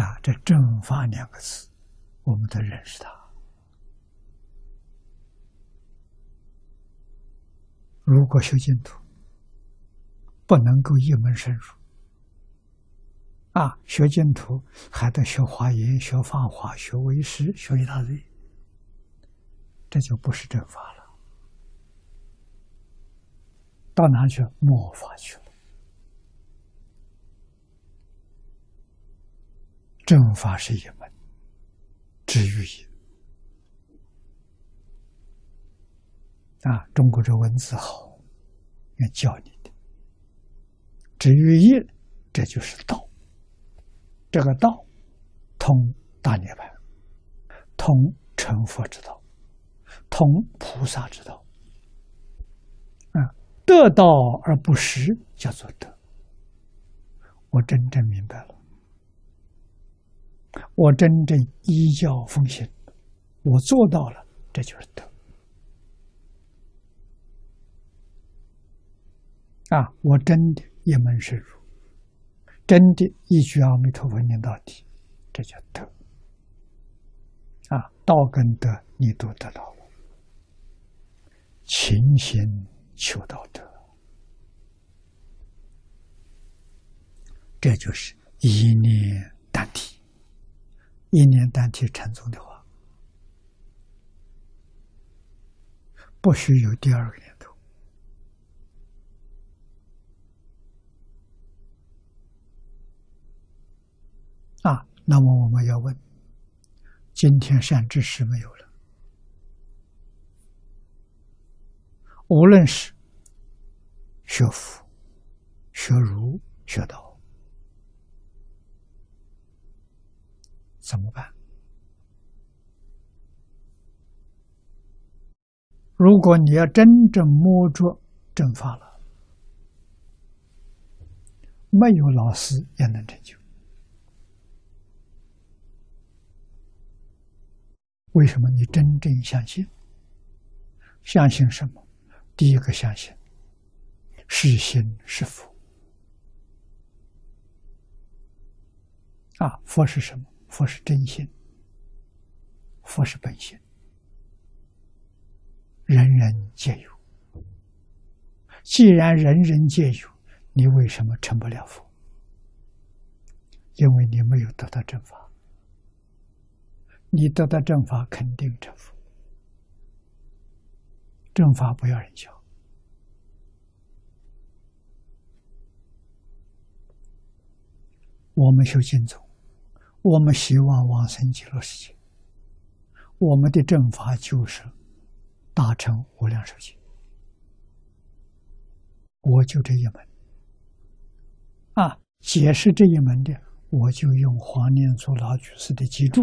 啊，这“正法”两个字，我们都认识它。如果修净土，不能够一门深入，啊，学净土还得学华严、学法华、学为师、学一大堆，这就不是正法了。到哪去？末法去了。正法是一门，知于一啊。中国这文字好，要教你的。知于一，这就是道。这个道，通大涅槃，通成佛之道，通菩萨之道。啊，得道而不失，叫做得。我真正明白了。我真正依教奉行，我做到了，这就是德。啊，我真的一门深入，真的一句阿弥陀佛念到底，这叫德。啊，道跟德你都得到了，勤行求道德，这就是一念。一年单体禅宗的话，不许有第二个念头啊！那么我们要问：今天善知识没有了，无论是学佛、学儒、学道。怎么办？如果你要真正摸着正法了，没有老师也能成就。为什么？你真正相信？相信什么？第一个相信是心是佛啊！佛是什么？佛是真心，佛是本心，人人皆有。既然人人皆有，你为什么成不了佛？因为你没有得到正法。你得到正法，肯定成佛。正法不要人教。我们修净土。我们希望往生极乐世界，我们的正法就是大乘无量寿经，我就这一门啊。解释这一门的，我就用黄念祖老居士的脊柱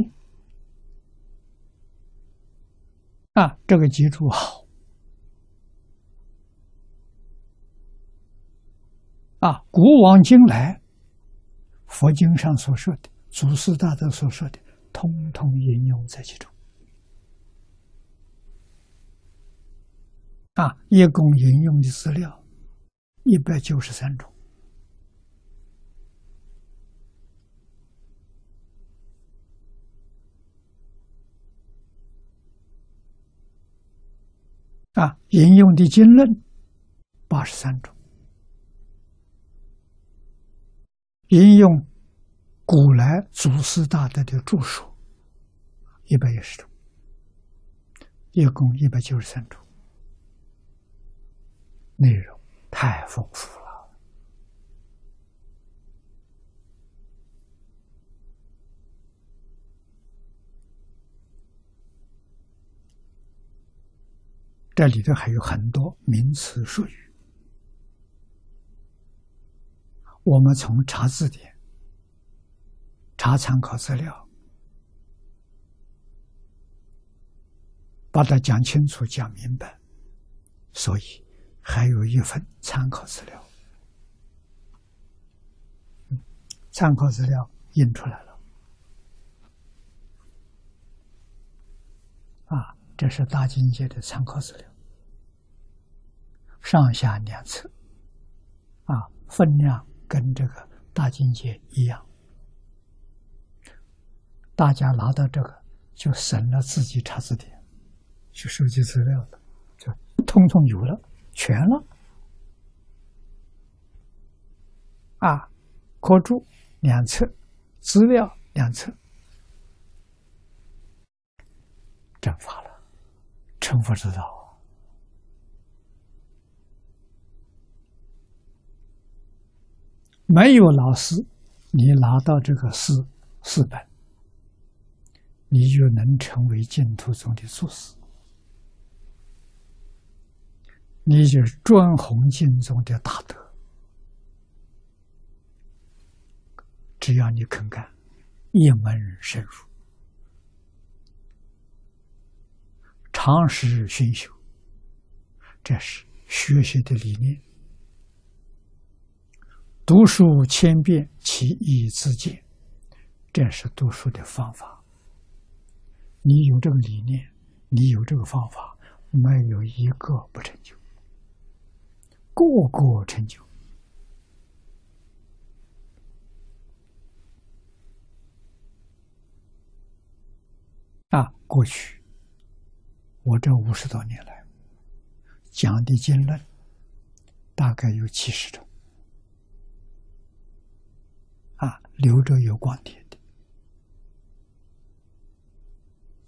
啊，这个脊柱好啊。古往今来，佛经上所说的。祖师大德所说的，通通引用在其中。啊，一共引用的资料一百九十三种。啊，引用的经论八十三种，引用。古来祖师大德的著述一百一十种，一共一百九十三种，内容太丰富了。这里头还有很多名词术语，我们从查字典。查参考资料，把它讲清楚、讲明白，所以还有一份参考资料。参考资料印出来了，啊，这是大境界的参考资料，上下两册，啊，分量跟这个大境界一样。大家拿到这个，就省了自己查字典、去收集资料了，就通通有了，全了。啊，课注两册，资料两册，正法了，成佛之道。没有老师，你拿到这个四四本，你就能成为净土中的祖师，你就是专弘经中的大德。只要你肯干，一门深入，长时熏修，这是学习的理念。读书千遍，其义自见，这是读书的方法。你有这个理念，你有这个方法，没有一个不成就，个个成就。啊，过去我这五十多年来讲的经论，大概有七十种。啊，留着有光碟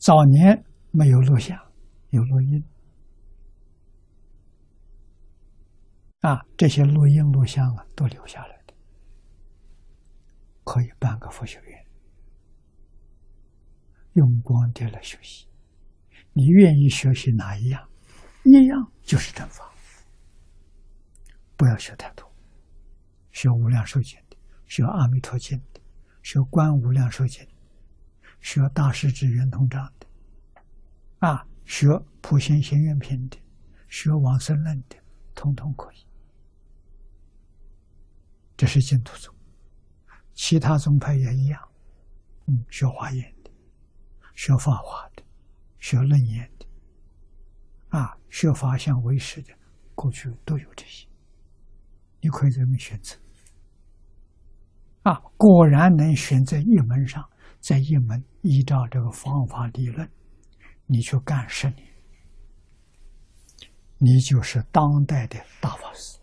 早年没有录像，有录音。啊，这些录音录像啊，都留下来的，可以办个佛学院，用光碟来学习。你愿意学习哪一样？一样就是正法，不要学太多，学无量寿经。学《阿弥陀经》的，学《观无量寿经》，学《大势至圆通章》的，啊，学《普贤行愿品》的，学《往生论》的，通通可以。这是净土宗，其他宗派也一样。嗯，学华严的，学法华的，学楞严的，啊，学法相为师的，过去都有这些，你可以这么选择。啊，果然能选在一门上，在一门依照这个方法理论，你去干十年，你就是当代的大法师。